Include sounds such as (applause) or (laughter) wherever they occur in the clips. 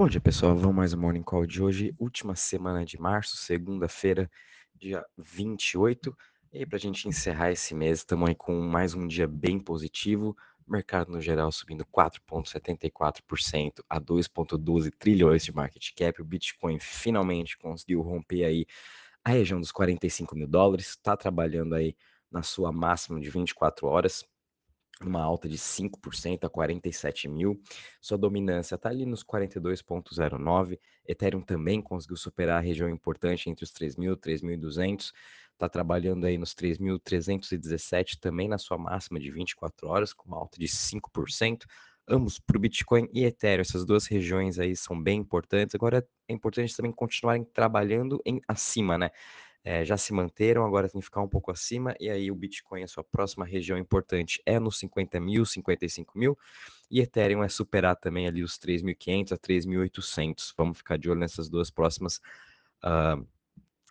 Bom dia, pessoal. Vamos mais um Morning Call de hoje, última semana de março, segunda-feira, dia 28. E aí, para a gente encerrar esse mês, estamos aí com mais um dia bem positivo. Mercado no geral subindo 4,74% a 2,12 trilhões de market cap. O Bitcoin finalmente conseguiu romper aí a região dos 45 mil dólares. Está trabalhando aí na sua máxima de 24 horas uma alta de 5% a 47 mil. Sua dominância está ali nos 42,09. Ethereum também conseguiu superar a região importante entre os 3.000 e 3.200. Está trabalhando aí nos 3.317, também na sua máxima de 24 horas, com uma alta de 5%. Ambos para o Bitcoin e Ethereum, essas duas regiões aí são bem importantes. Agora é importante também continuarem trabalhando em acima, né? É, já se manteram, agora tem que ficar um pouco acima, e aí o Bitcoin, a sua próxima região importante é nos 50 mil, 55 mil, e Ethereum é superar também ali os 3.500 a 3.800. Vamos ficar de olho nessas duas próximas uh,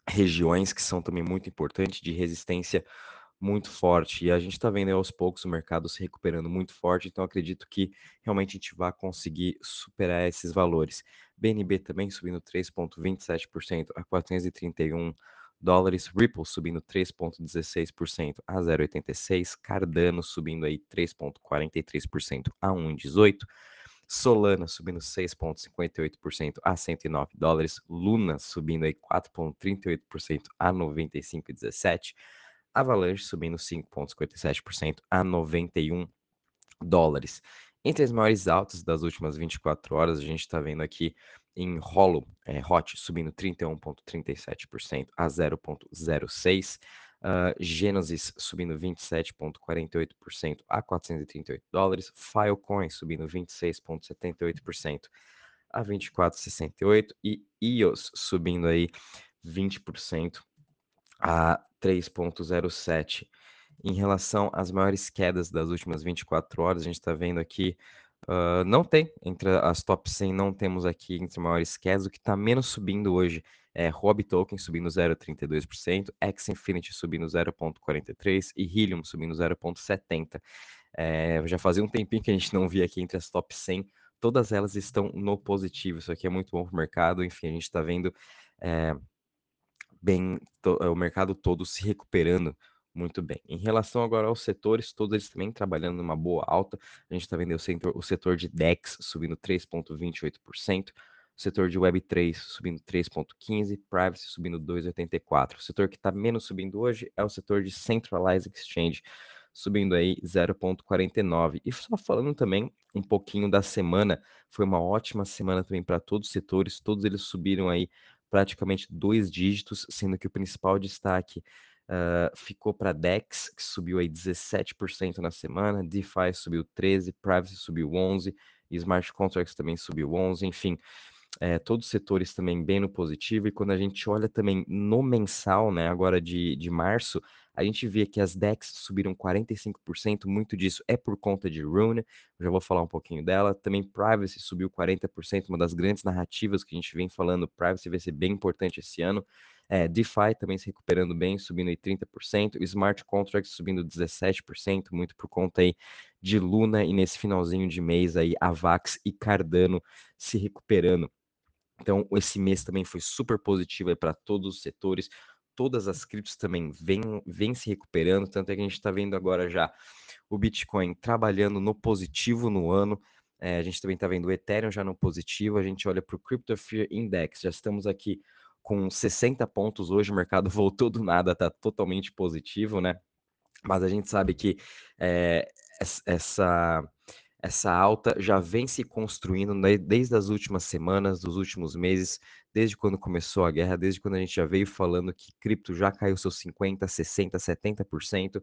regiões que são também muito importantes de resistência muito forte. E a gente está vendo aos poucos o mercado se recuperando muito forte, então acredito que realmente a gente vai conseguir superar esses valores. BNB também subindo 3,27% a 431 dólares, Ripple subindo 3,16% a 0,86%, Cardano subindo aí 3,43% a 1,18%, Solana subindo 6,58% a 109 dólares, Luna subindo aí 4,38% a 95,17, Avalanche subindo 5,57% a 91 dólares. Entre as maiores altas das últimas 24 horas, a gente está vendo aqui em Rolo, é, Hot subindo 31,37% a 0,06%. Uh, Genesis subindo 27,48% a 438 dólares. Filecoin subindo 26,78% a 24,68 e EOS subindo aí 20% a 3,07. Em relação às maiores quedas das últimas 24 horas, a gente está vendo aqui Uh, não tem, entre as top 100 não temos aqui entre maiores quedas, o que está menos subindo hoje é Rob Token subindo 0,32%, X Infinity subindo 0,43% e Helium subindo 0,70%. É, já fazia um tempinho que a gente não via aqui entre as top 100, todas elas estão no positivo, isso aqui é muito bom para o mercado, enfim, a gente está vendo é, bem to, o mercado todo se recuperando muito bem. Em relação agora aos setores, todos eles também trabalhando numa boa alta. A gente está vendo o setor, o setor de DEX subindo 3,28%, o setor de Web3 subindo 3,15%, Privacy subindo 2,84%. O setor que está menos subindo hoje é o setor de Centralized Exchange, subindo aí 0,49%. E só falando também um pouquinho da semana, foi uma ótima semana também para todos os setores, todos eles subiram aí praticamente dois dígitos, sendo que o principal destaque Uh, ficou para DEX, que subiu aí 17% na semana, DeFi subiu 13%, Privacy subiu 11%, e Smart Contracts também subiu 11%, enfim, é, todos os setores também bem no positivo, e quando a gente olha também no mensal, né, agora de, de março, a gente vê que as DEX subiram 45%, muito disso é por conta de Rune, já vou falar um pouquinho dela, também Privacy subiu 40%, uma das grandes narrativas que a gente vem falando, Privacy vai ser bem importante esse ano, é, DeFi também se recuperando bem, subindo aí 30%, Smart Contracts subindo 17%, muito por conta aí de Luna, e nesse finalzinho de mês aí, Avax e Cardano se recuperando. Então, esse mês também foi super positivo para todos os setores, todas as criptos também vêm, vêm se recuperando, tanto é que a gente está vendo agora já o Bitcoin trabalhando no positivo no ano, é, a gente também está vendo o Ethereum já no positivo, a gente olha para o Crypto Fear Index, já estamos aqui com 60 pontos hoje, o mercado (laughs) voltou do nada, está totalmente positivo, né? Mas a gente sabe que é, essa, essa alta já vem se construindo desde as últimas semanas, dos últimos meses, desde quando começou a guerra, desde quando a gente já veio falando que cripto já caiu seus 50, 60, 70%,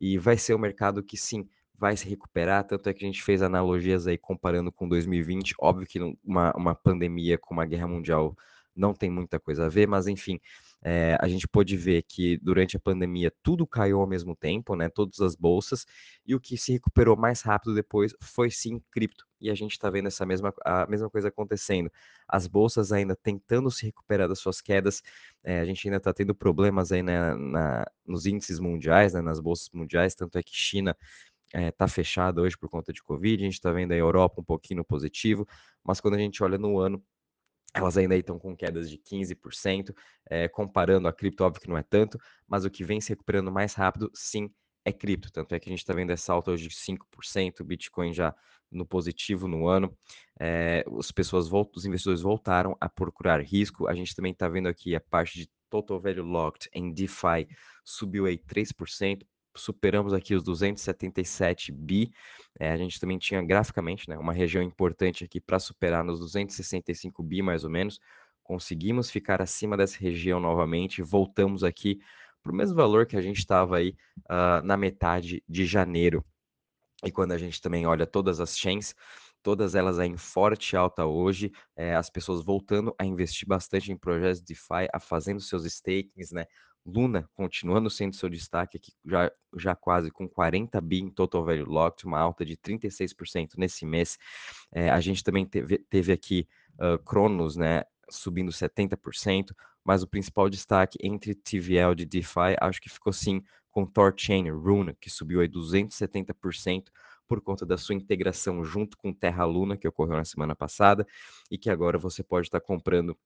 e vai ser um mercado que sim vai se recuperar, tanto é que a gente fez analogias aí comparando com 2020, óbvio que uma, uma pandemia com uma guerra mundial não tem muita coisa a ver, mas enfim, é, a gente pôde ver que durante a pandemia tudo caiu ao mesmo tempo, né? Todas as bolsas, e o que se recuperou mais rápido depois foi sim cripto. E a gente está vendo essa mesma, a mesma coisa acontecendo. As bolsas ainda tentando se recuperar das suas quedas, é, a gente ainda está tendo problemas aí né, na, nos índices mundiais, né, nas bolsas mundiais, tanto é que China está fechada hoje por conta de Covid, a gente está vendo a Europa um pouquinho positivo, mas quando a gente olha no ano, elas ainda estão com quedas de 15%, é, comparando a cripto, óbvio que não é tanto, mas o que vem se recuperando mais rápido, sim, é cripto. Tanto é que a gente está vendo essa alta hoje de 5%, Bitcoin já no positivo no ano. É, as pessoas, os investidores voltaram a procurar risco. A gente também está vendo aqui a parte de Total Value Locked em DeFi subiu aí 3%, superamos aqui os 277 bi. É, a gente também tinha graficamente né, uma região importante aqui para superar nos 265 bi mais ou menos. Conseguimos ficar acima dessa região novamente, voltamos aqui para o mesmo valor que a gente estava aí uh, na metade de janeiro. E quando a gente também olha todas as chains, todas elas em forte alta hoje, é, as pessoas voltando a investir bastante em projetos DeFi, a fazendo seus stakings, né? Luna continuando sendo seu destaque aqui, já, já quase com 40 bi em total value locked, uma alta de 36% nesse mês. É, a gente também teve, teve aqui uh, Cronos, né? Subindo 70%, mas o principal destaque entre TVL de DeFi, acho que ficou sim com Torchain Rune, que subiu aí 270% por conta da sua integração junto com Terra Luna, que ocorreu na semana passada, e que agora você pode estar comprando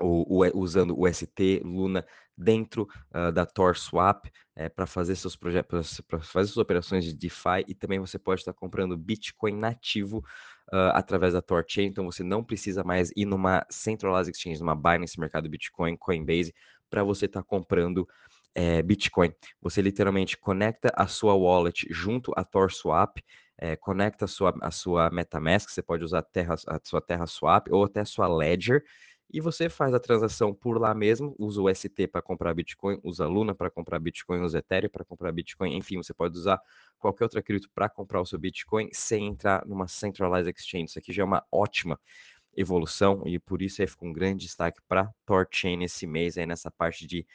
o, o, usando o ST Luna dentro uh, da Tor Swap é, para fazer seus projetos, para fazer suas operações de DeFi e também você pode estar comprando Bitcoin nativo uh, através da Tor Chain, então você não precisa mais ir numa centralized exchange, numa Binance Mercado Bitcoin, Coinbase, para você estar comprando é, Bitcoin. Você literalmente conecta a sua wallet junto à Tor Swap, é, conecta a sua, a sua MetaMask, você pode usar a, terra, a sua Terra Swap ou até a sua Ledger, e você faz a transação por lá mesmo, usa o ST para comprar Bitcoin, usa Luna para comprar Bitcoin, usa Ethereum para comprar Bitcoin, enfim, você pode usar qualquer outra cripto para comprar o seu Bitcoin sem entrar numa centralized exchange. Isso aqui já é uma ótima evolução e por isso aí fica um grande destaque para Torchain esse mês aí nessa parte de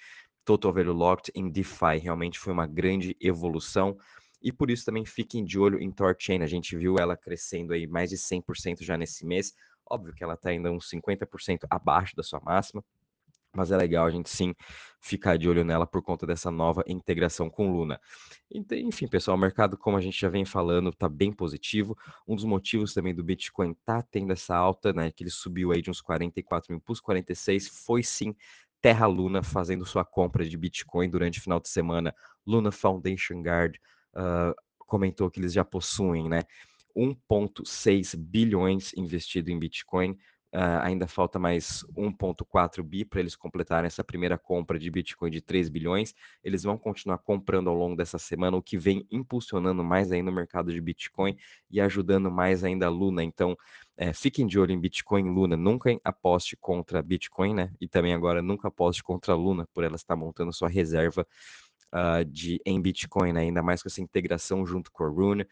Total Value Locked em DeFi. Realmente foi uma grande evolução e por isso também fiquem de olho em Torchain. A gente viu ela crescendo aí mais de 100% já nesse mês. Óbvio que ela está ainda uns 50% abaixo da sua máxima, mas é legal a gente sim ficar de olho nela por conta dessa nova integração com Luna. Então, enfim, pessoal, o mercado, como a gente já vem falando, está bem positivo. Um dos motivos também do Bitcoin tá tendo essa alta, né, que ele subiu aí de uns 44 mil para os 46, foi sim Terra Luna fazendo sua compra de Bitcoin durante o final de semana. Luna Foundation Guard uh, comentou que eles já possuem, né, 1,6 bilhões investido em Bitcoin. Uh, ainda falta mais 1,4 bi para eles completarem essa primeira compra de Bitcoin de 3 bilhões. Eles vão continuar comprando ao longo dessa semana, o que vem impulsionando mais ainda o mercado de Bitcoin e ajudando mais ainda a Luna. Então, é, fiquem de olho em Bitcoin Luna. Nunca aposte contra Bitcoin, né? E também agora nunca aposte contra a Luna, por ela estar montando sua reserva uh, de, em Bitcoin, né? ainda mais com essa integração junto com a Rune.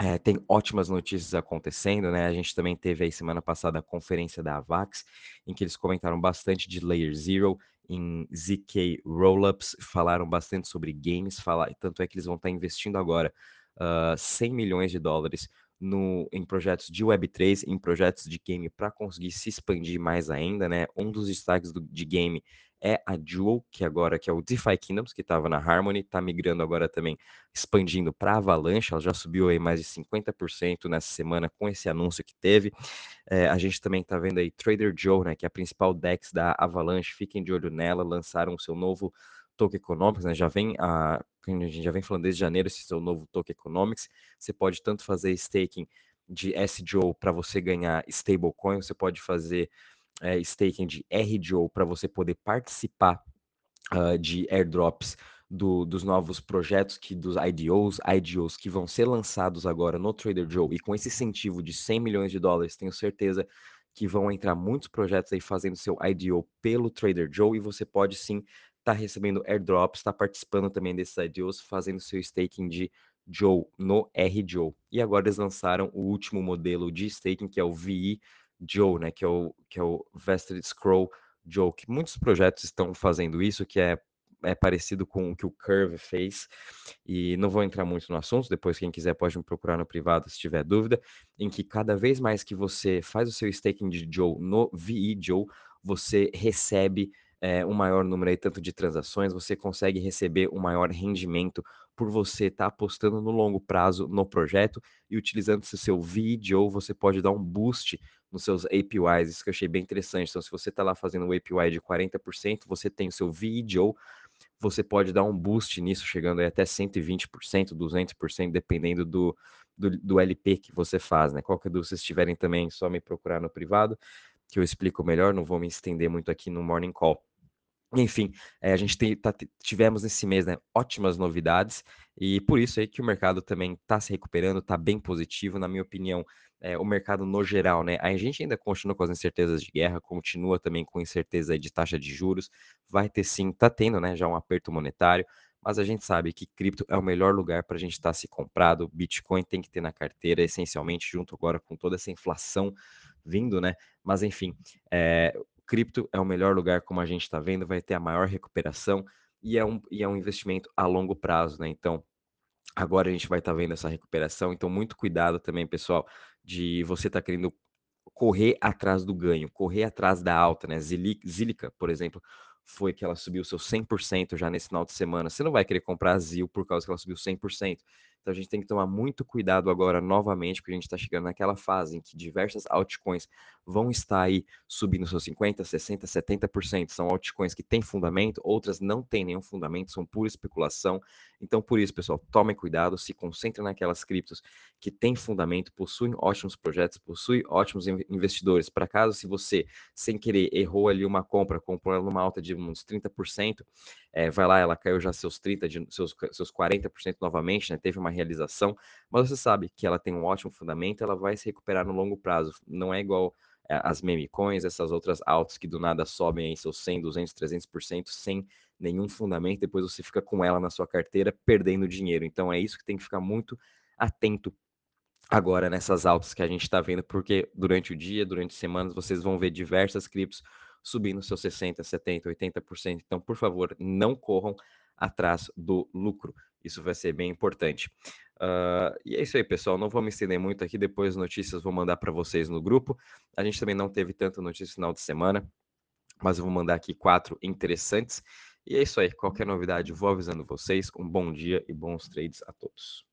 É, tem ótimas notícias acontecendo, né? A gente também teve aí semana passada a conferência da Avax, em que eles comentaram bastante de Layer Zero em ZK Rollups, falaram bastante sobre games, falar, tanto é que eles vão estar investindo agora uh, 100 milhões de dólares no, em projetos de Web3, em projetos de game para conseguir se expandir mais ainda, né? Um dos destaques do, de game é a Jewel, que agora que é o DeFi Kingdoms, que estava na Harmony, está migrando agora também, expandindo para Avalanche, ela já subiu aí mais de 50% nessa semana com esse anúncio que teve. É, a gente também está vendo aí Trader Joe, né, que é a principal DEX da Avalanche, fiquem de olho nela, lançaram o seu novo Token Economics, né, já vem a, a gente já vem falando desde janeiro esse seu novo Token Economics, você pode tanto fazer staking de SJO para você ganhar stablecoin, você pode fazer é, staking de RDO para você poder participar uh, de airdrops do, dos novos projetos que dos IDOs, IDOs que vão ser lançados agora no Trader Joe e com esse incentivo de 100 milhões de dólares, tenho certeza que vão entrar muitos projetos aí fazendo seu IDO pelo Trader Joe e você pode sim estar tá recebendo airdrops, estar tá participando também desses IDOs, fazendo seu staking de Joe no RJOE. E agora eles lançaram o último modelo de staking que é o VI Joe, né, que é o, que é o Vested Scroll Joe, que muitos projetos estão fazendo isso, que é, é parecido com o que o Curve fez, e não vou entrar muito no assunto, depois quem quiser pode me procurar no privado se tiver dúvida, em que cada vez mais que você faz o seu staking de Joe no VI Joe, você recebe é, um maior número aí tanto de transações, você consegue receber um maior rendimento por você estar tá apostando no longo prazo no projeto e utilizando o seu vídeo, você pode dar um boost nos seus APYs, isso que eu achei bem interessante. Então, se você está lá fazendo um APY de 40%, você tem o seu vídeo, você pode dar um boost nisso, chegando aí até 120%, 200%, dependendo do, do, do LP que você faz, né? Qualquer dúvida vocês tiverem também, só me procurar no privado, que eu explico melhor, não vou me estender muito aqui no Morning Call. Enfim, é, a gente tem, tá, tivemos esse mês né, ótimas novidades e por isso aí que o mercado também está se recuperando, está bem positivo, na minha opinião, é, o mercado no geral, né? A gente ainda continua com as incertezas de guerra, continua também com incerteza de taxa de juros, vai ter sim, está tendo né, já um aperto monetário, mas a gente sabe que cripto é o melhor lugar para a gente estar tá se comprado, Bitcoin tem que ter na carteira, essencialmente, junto agora com toda essa inflação vindo, né? Mas enfim, é, cripto é o melhor lugar, como a gente está vendo, vai ter a maior recuperação e é um, e é um investimento a longo prazo, né? Então, agora a gente vai estar tá vendo essa recuperação, então muito cuidado também, pessoal, de você estar tá querendo correr atrás do ganho, correr atrás da alta, né? Zilica, por exemplo, foi que ela subiu seu 100% já nesse final de semana. Você não vai querer comprar a ZIL por causa que ela subiu 100%. Então a gente tem que tomar muito cuidado agora novamente, porque a gente está chegando naquela fase em que diversas altcoins vão estar aí subindo seus 50, 60, 70%. São altcoins que têm fundamento, outras não têm nenhum fundamento, são pura especulação. Então por isso, pessoal, tomem cuidado, se concentrem naquelas criptos que têm fundamento, possuem ótimos projetos, possuem ótimos investidores. Para caso se você, sem querer, errou ali uma compra, comprou ela numa alta de uns 30%, é, vai lá, ela caiu já seus 30%, de, seus, seus 40% novamente, né? Teve uma realização, mas você sabe que ela tem um ótimo fundamento, ela vai se recuperar no longo prazo. Não é igual é, as meme coins, essas outras altas que do nada sobem aí seus 100, 200, 300% sem nenhum fundamento, depois você fica com ela na sua carteira perdendo dinheiro. Então é isso que tem que ficar muito atento agora nessas altas que a gente está vendo, porque durante o dia, durante semanas, vocês vão ver diversas criptos subindo seus 60%, 70%, 80%. Então, por favor, não corram atrás do lucro. Isso vai ser bem importante. Uh, e é isso aí, pessoal. Não vou me estender muito aqui. Depois notícias vou mandar para vocês no grupo. A gente também não teve tanta notícia no final de semana, mas eu vou mandar aqui quatro interessantes. E é isso aí. Qualquer novidade, vou avisando vocês. Um bom dia e bons trades a todos.